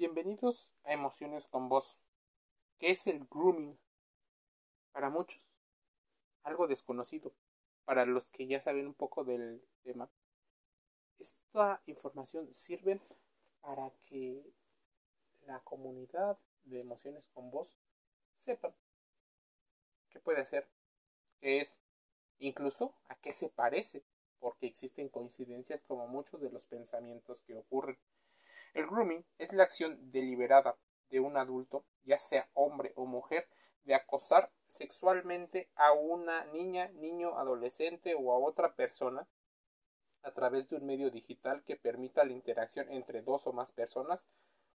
Bienvenidos a Emociones con Voz. ¿Qué es el grooming? Para muchos, algo desconocido. Para los que ya saben un poco del tema, esta información sirve para que la comunidad de Emociones con Voz sepa qué puede hacer, qué es, incluso a qué se parece, porque existen coincidencias como muchos de los pensamientos que ocurren. El grooming es la acción deliberada de un adulto, ya sea hombre o mujer, de acosar sexualmente a una niña, niño, adolescente o a otra persona a través de un medio digital que permita la interacción entre dos o más personas,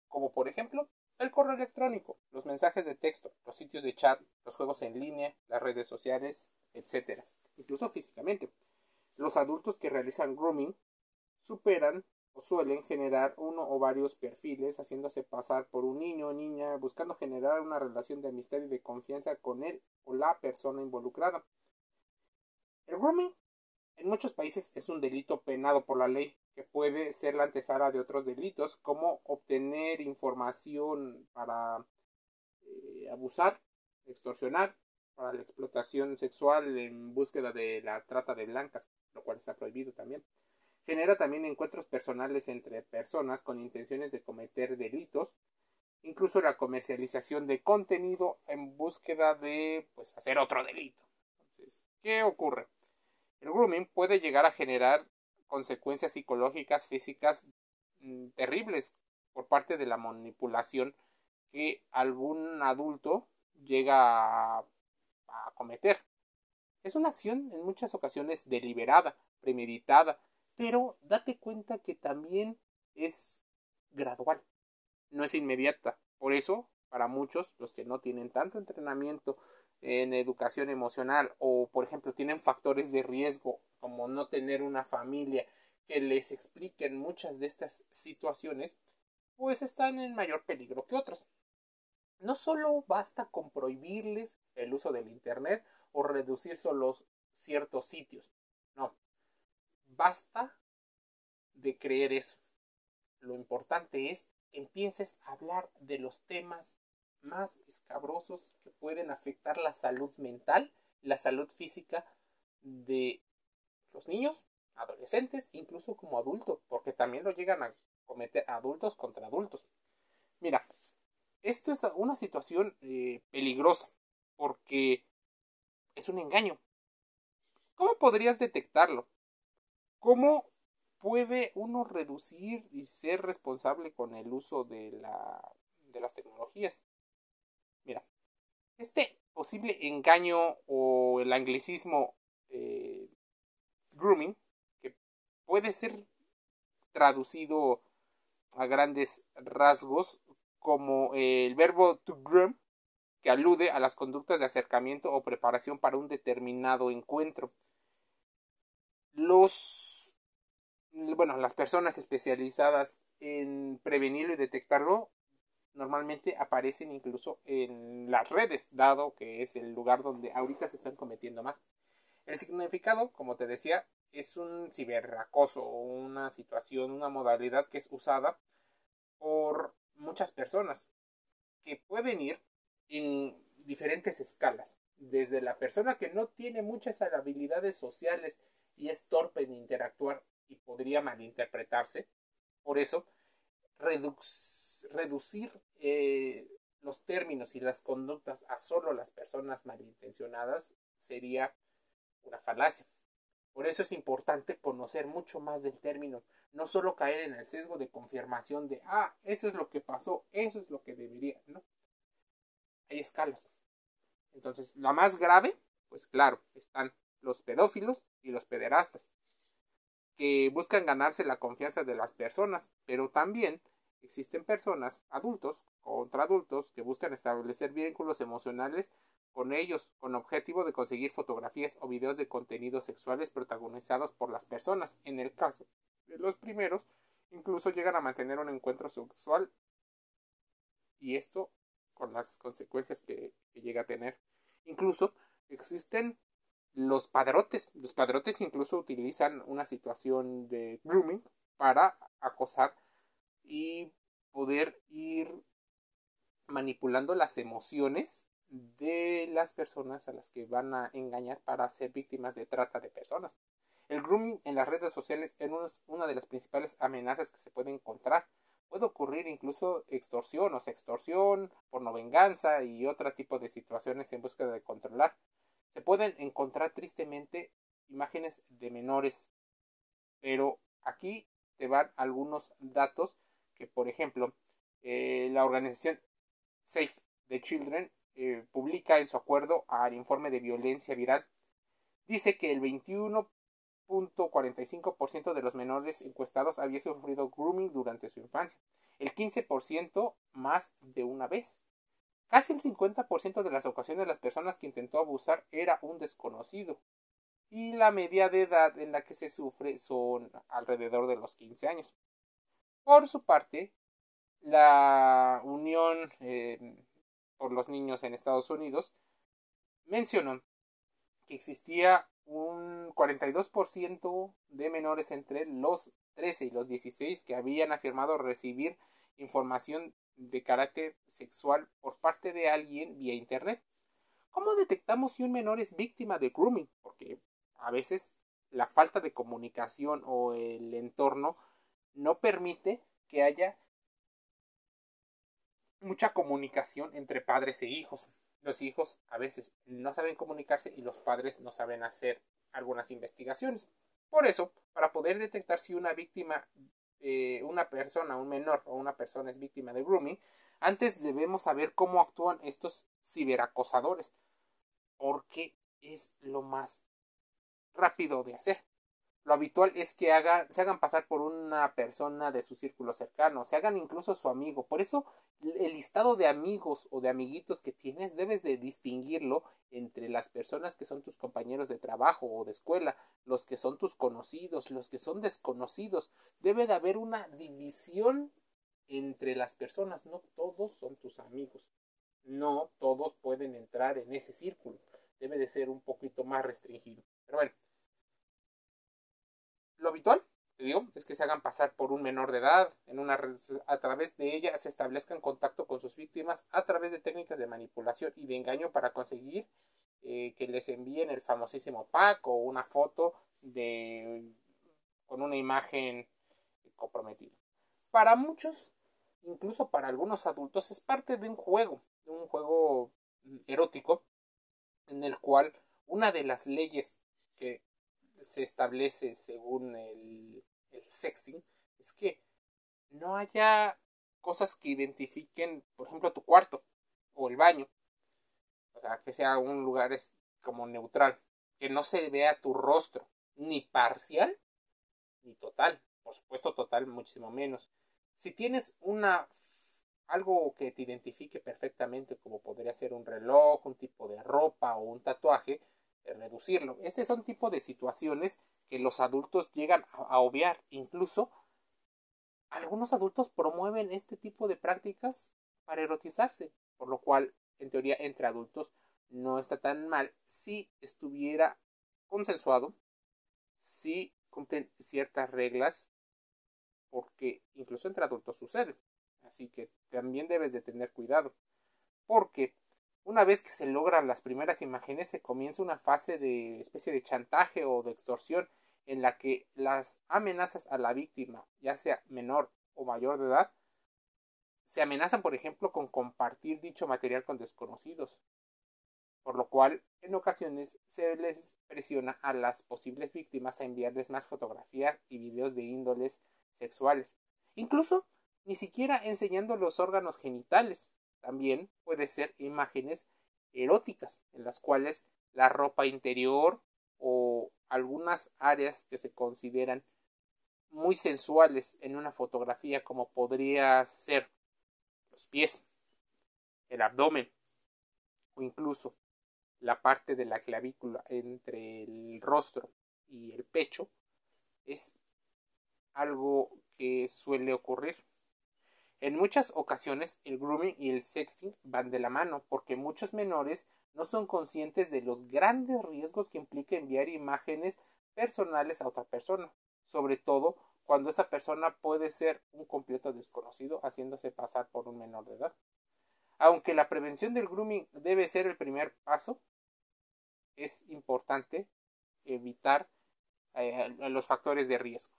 como por ejemplo el correo electrónico, los mensajes de texto, los sitios de chat, los juegos en línea, las redes sociales, etc. Incluso físicamente. Los adultos que realizan grooming superan suelen generar uno o varios perfiles haciéndose pasar por un niño o niña buscando generar una relación de amistad y de confianza con él o la persona involucrada. El grooming en muchos países es un delito penado por la ley que puede ser la antesala de otros delitos como obtener información para eh, abusar, extorsionar, para la explotación sexual en búsqueda de la trata de blancas, lo cual está prohibido también. Genera también encuentros personales entre personas con intenciones de cometer delitos, incluso la comercialización de contenido en búsqueda de pues hacer otro delito. Entonces, ¿qué ocurre? El grooming puede llegar a generar consecuencias psicológicas, físicas mm, terribles por parte de la manipulación que algún adulto llega a cometer. Es una acción en muchas ocasiones deliberada, premeditada, pero date cuenta que también es gradual, no es inmediata. Por eso, para muchos, los que no tienen tanto entrenamiento en educación emocional o, por ejemplo, tienen factores de riesgo como no tener una familia que les expliquen muchas de estas situaciones, pues están en mayor peligro que otras. No solo basta con prohibirles el uso del Internet o reducir solo ciertos sitios, basta de creer eso. Lo importante es que empieces a hablar de los temas más escabrosos que pueden afectar la salud mental, la salud física de los niños, adolescentes, incluso como adultos, porque también lo llegan a cometer adultos contra adultos. Mira, esto es una situación eh, peligrosa, porque es un engaño. ¿Cómo podrías detectarlo? ¿Cómo puede uno reducir y ser responsable con el uso de, la, de las tecnologías? Mira, este posible engaño o el anglicismo eh, grooming, que puede ser traducido a grandes rasgos como el verbo to groom, que alude a las conductas de acercamiento o preparación para un determinado encuentro. Los bueno, las personas especializadas en prevenirlo y detectarlo normalmente aparecen incluso en las redes, dado que es el lugar donde ahorita se están cometiendo más. El significado, como te decía, es un ciberacoso, una situación, una modalidad que es usada por muchas personas que pueden ir en diferentes escalas. Desde la persona que no tiene muchas habilidades sociales y es torpe en interactuar y podría malinterpretarse. Por eso, reducir eh, los términos y las conductas a solo las personas malintencionadas sería una falacia. Por eso es importante conocer mucho más del término, no solo caer en el sesgo de confirmación de, ah, eso es lo que pasó, eso es lo que debería, ¿no? Hay escalas. Entonces, la más grave, pues claro, están los pedófilos y los pederastas buscan ganarse la confianza de las personas, pero también existen personas, adultos contra adultos, que buscan establecer vínculos emocionales con ellos, con objetivo de conseguir fotografías o videos de contenidos sexuales protagonizados por las personas. En el caso de los primeros, incluso llegan a mantener un encuentro sexual y esto con las consecuencias que llega a tener. Incluso existen los padrotes. Los padrotes incluso utilizan una situación de grooming para acosar y poder ir manipulando las emociones de las personas a las que van a engañar para ser víctimas de trata de personas. El grooming en las redes sociales es una de las principales amenazas que se puede encontrar. Puede ocurrir incluso extorsión o sextorsión, venganza y otro tipo de situaciones en búsqueda de controlar. Se pueden encontrar tristemente imágenes de menores, pero aquí te van algunos datos que, por ejemplo, eh, la organización Safe the Children eh, publica en su acuerdo al informe de violencia viral. Dice que el 21.45% de los menores encuestados había sufrido grooming durante su infancia, el 15% más de una vez. Casi el 50% de las ocasiones las personas que intentó abusar era un desconocido, y la media de edad en la que se sufre son alrededor de los 15 años. Por su parte, la Unión eh, por los Niños en Estados Unidos mencionó que existía un 42% de menores entre los 13 y los 16 que habían afirmado recibir información de carácter sexual por parte de alguien vía Internet. ¿Cómo detectamos si un menor es víctima de grooming? Porque a veces la falta de comunicación o el entorno no permite que haya mucha comunicación entre padres e hijos. Los hijos a veces no saben comunicarse y los padres no saben hacer algunas investigaciones. Por eso, para poder detectar si una víctima, eh, una persona, un menor o una persona es víctima de grooming, antes debemos saber cómo actúan estos ciberacosadores, porque es lo más rápido de hacer. Lo habitual es que se hagan pasar por una persona de su círculo cercano, se hagan incluso su amigo. Por eso el listado de amigos o de amiguitos que tienes debes de distinguirlo entre las personas que son tus compañeros de trabajo o de escuela, los que son tus conocidos, los que son desconocidos. Debe de haber una división entre las personas, no todos son tus amigos. No todos pueden entrar en ese círculo. Debe de ser un poquito más restringido. Pero bueno, lo habitual, te digo, es que se hagan pasar por un menor de edad, en una a través de ella se establezcan contacto con sus víctimas a través de técnicas de manipulación y de engaño para conseguir eh, que les envíen el famosísimo pack o una foto de con una imagen comprometida. Para muchos, incluso para algunos adultos, es parte de un juego, de un juego erótico, en el cual una de las leyes que se establece según el, el sexting es que no haya cosas que identifiquen, por ejemplo, tu cuarto o el baño. O sea, que sea un lugar como neutral. Que no se vea tu rostro, ni parcial, ni total. Por supuesto, total, muchísimo menos. Si tienes una algo que te identifique perfectamente, como podría ser un reloj, un tipo de ropa o un tatuaje, reducirlo. Ese son tipo de situaciones que los adultos llegan a, obviar. Incluso algunos adultos promueven este tipo de prácticas para erotizarse, por lo cual, en teoría, entre adultos no está tan mal si estuviera consensuado, si cumplen ciertas reglas, porque incluso entre adultos sucede. Así que también debes de tener cuidado, porque una vez que se logran las primeras imágenes, se comienza una fase de especie de chantaje o de extorsión en la que las amenazas a la víctima, ya sea menor o mayor de edad, se amenazan, por ejemplo, con compartir dicho material con desconocidos, por lo cual en ocasiones se les presiona a las posibles víctimas a enviarles más fotografías y videos de índoles sexuales, incluso ni siquiera enseñando los órganos genitales, también puede ser imágenes eróticas, en las cuales la ropa interior o algunas áreas que se consideran muy sensuales en una fotografía como podría ser los pies, el abdomen o incluso la parte de la clavícula entre el rostro y el pecho es algo que suele ocurrir en muchas ocasiones el grooming y el sexting van de la mano porque muchos menores no son conscientes de los grandes riesgos que implica enviar imágenes personales a otra persona, sobre todo cuando esa persona puede ser un completo desconocido haciéndose pasar por un menor de edad. Aunque la prevención del grooming debe ser el primer paso, es importante evitar eh, los factores de riesgo.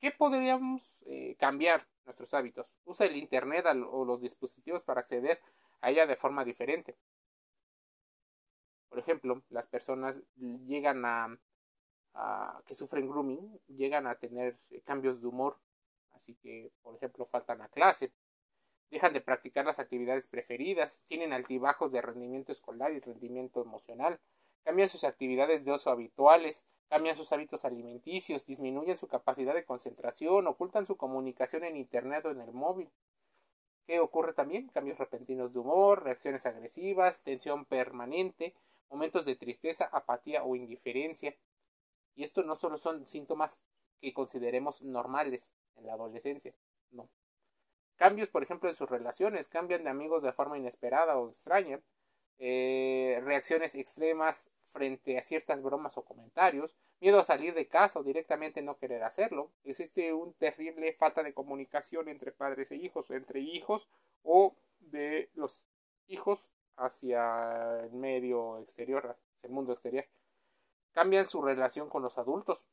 ¿Qué podríamos eh, cambiar nuestros hábitos? Usa el Internet o los dispositivos para acceder a ella de forma diferente. Por ejemplo, las personas llegan a, que sufren grooming, llegan a tener cambios de humor, así que, por ejemplo, faltan a clase, dejan de practicar las actividades preferidas, tienen altibajos de rendimiento escolar y rendimiento emocional, cambian sus actividades de ocio habituales, cambian sus hábitos alimenticios, disminuyen su capacidad de concentración, ocultan su comunicación en Internet o en el móvil. ¿Qué ocurre también? Cambios repentinos de humor, reacciones agresivas, tensión permanente, momentos de tristeza, apatía o indiferencia. Y esto no solo son síntomas que consideremos normales en la adolescencia, no. Cambios, por ejemplo, en sus relaciones, cambian de amigos de forma inesperada o extraña, eh, reacciones extremas frente a ciertas bromas o comentarios, miedo a salir de casa o directamente no querer hacerlo. Existe un terrible falta de comunicación entre padres e hijos, entre hijos o de los hijos hacia el medio exterior, hacia el mundo exterior. Cambian su relación con los adultos,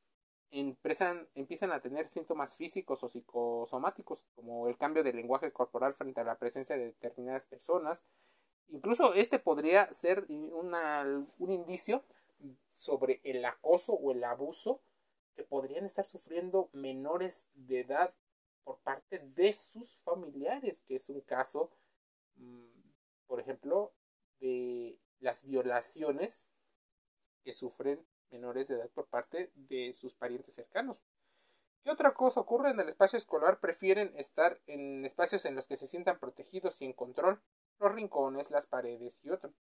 empiezan, empiezan a tener síntomas físicos o psicosomáticos, como el cambio del lenguaje corporal frente a la presencia de determinadas personas, Incluso este podría ser un indicio sobre el acoso o el abuso que podrían estar sufriendo menores de edad por parte de sus familiares, que es un caso, mm, por ejemplo, de las violaciones que sufren menores de edad por parte de sus parientes cercanos. ¿Qué otra cosa ocurre en el espacio escolar? Prefieren estar en espacios en los que se sientan protegidos y en control los rincones, las paredes y otro.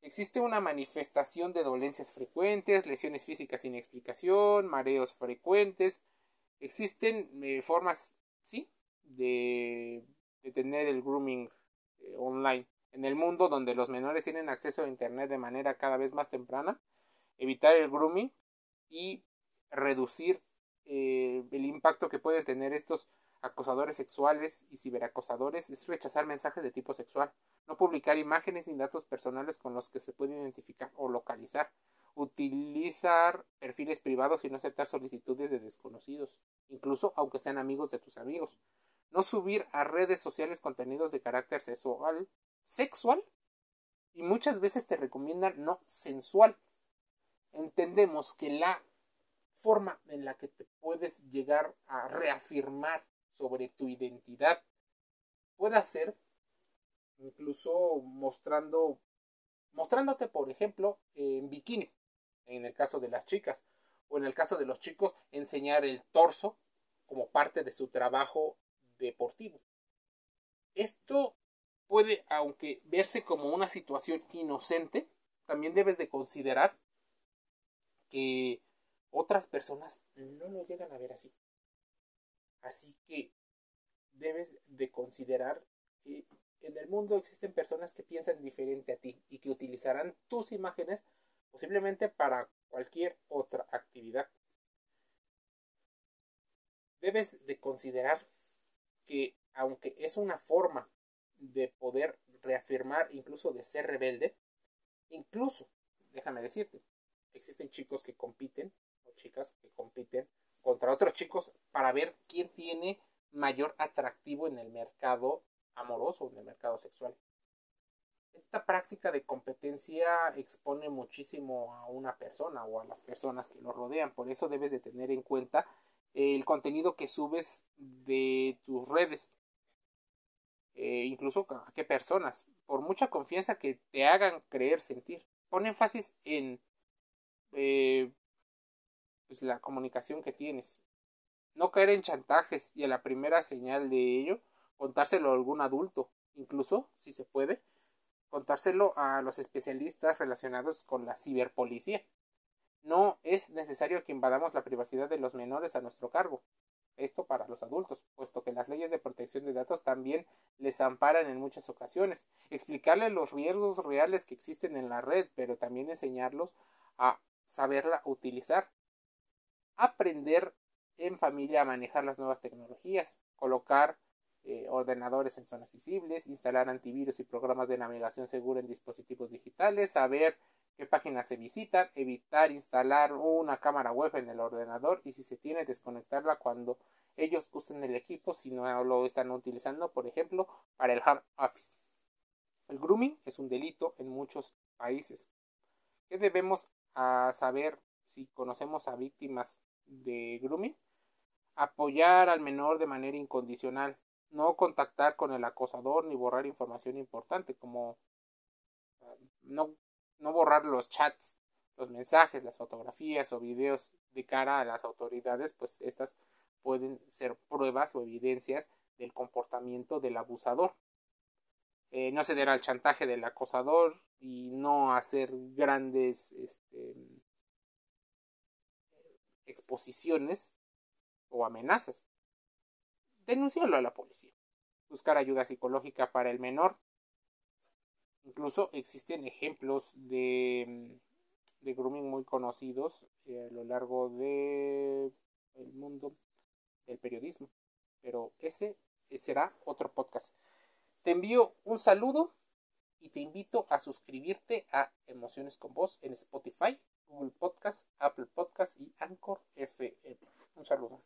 Existe una manifestación de dolencias frecuentes, lesiones físicas sin explicación, mareos frecuentes. Existen eh, formas, sí, de, tener el grooming eh, online. En el mundo donde los menores tienen acceso a Internet de manera cada vez más temprana, evitar el grooming y reducir eh, el impacto que pueden tener estos acosadores sexuales y ciberacosadores es rechazar mensajes de tipo sexual, no publicar imágenes ni datos personales con los que se puede identificar o localizar, utilizar perfiles privados y no aceptar solicitudes de desconocidos, incluso aunque sean amigos de tus amigos, no subir a redes sociales contenidos de carácter sexual, sexual y muchas veces te recomiendan no sensual. Entendemos que la forma en la que te puedes llegar a reafirmar sobre tu identidad. Puede ser incluso mostrando mostrándote, por ejemplo, en bikini, en el caso de las chicas, o en el caso de los chicos, enseñar el torso como parte de su trabajo deportivo. Esto puede, aunque verse como una situación inocente, también debes de considerar que otras personas no lo llegan a ver así. Así que debes de considerar que en el mundo existen personas que piensan diferente a ti y que utilizarán tus imágenes posiblemente para cualquier otra actividad. Debes de considerar que aunque es una forma de poder reafirmar, incluso de ser rebelde, incluso, déjame decirte, existen chicos que compiten o chicas que compiten contra otros chicos para ver quién tiene mayor atractivo en el mercado amoroso, en el mercado sexual. Esta práctica de competencia expone muchísimo a una persona o a las personas que lo rodean, por eso debes de tener en cuenta el contenido que subes de tus redes, eh, incluso a qué personas, por mucha confianza que te hagan creer sentir. Pon énfasis en eh, pues, la comunicación que tienes. No caer en chantajes y a la primera señal de ello, contárselo a algún adulto, incluso, si se puede, contárselo a los especialistas relacionados con la ciberpolicía. No es necesario que invadamos la privacidad de los menores a nuestro cargo. Esto para los adultos, puesto que las leyes de protección de datos también les amparan en muchas ocasiones. Explicarles los riesgos reales que existen en la red, pero también enseñarlos a saberla utilizar aprender en familia a manejar las nuevas tecnologías, colocar eh, ordenadores en zonas visibles, instalar antivirus y programas de navegación segura en dispositivos digitales, saber qué páginas se visitan, evitar instalar una cámara web en el ordenador y si se tiene desconectarla cuando ellos usen el equipo si no lo están utilizando, por ejemplo, para el home office. El grooming es un delito en muchos países. ¿Qué debemos ah, saber si conocemos a víctimas de grooming? Apoyar al menor de manera incondicional. No contactar con el acosador ni borrar información importante como ah, no no borrar los chats, los mensajes, las fotografías o videos de cara a las autoridades, pues estas pueden ser pruebas o evidencias del comportamiento del abusador. Eh, no ceder al chantaje del acosador y no hacer grandes este, exposiciones o amenazas. Denunciarlo a la policía. Buscar ayuda psicológica para el menor Incluso existen ejemplos de, de grooming muy conocidos eh, a lo largo del el mundo del periodismo. Pero ese será otro podcast. Te envío un saludo y te invito a suscribirte a Emociones con Voz en Spotify, Google Podcast, Apple Podcast y Anchor FM. Un saludo.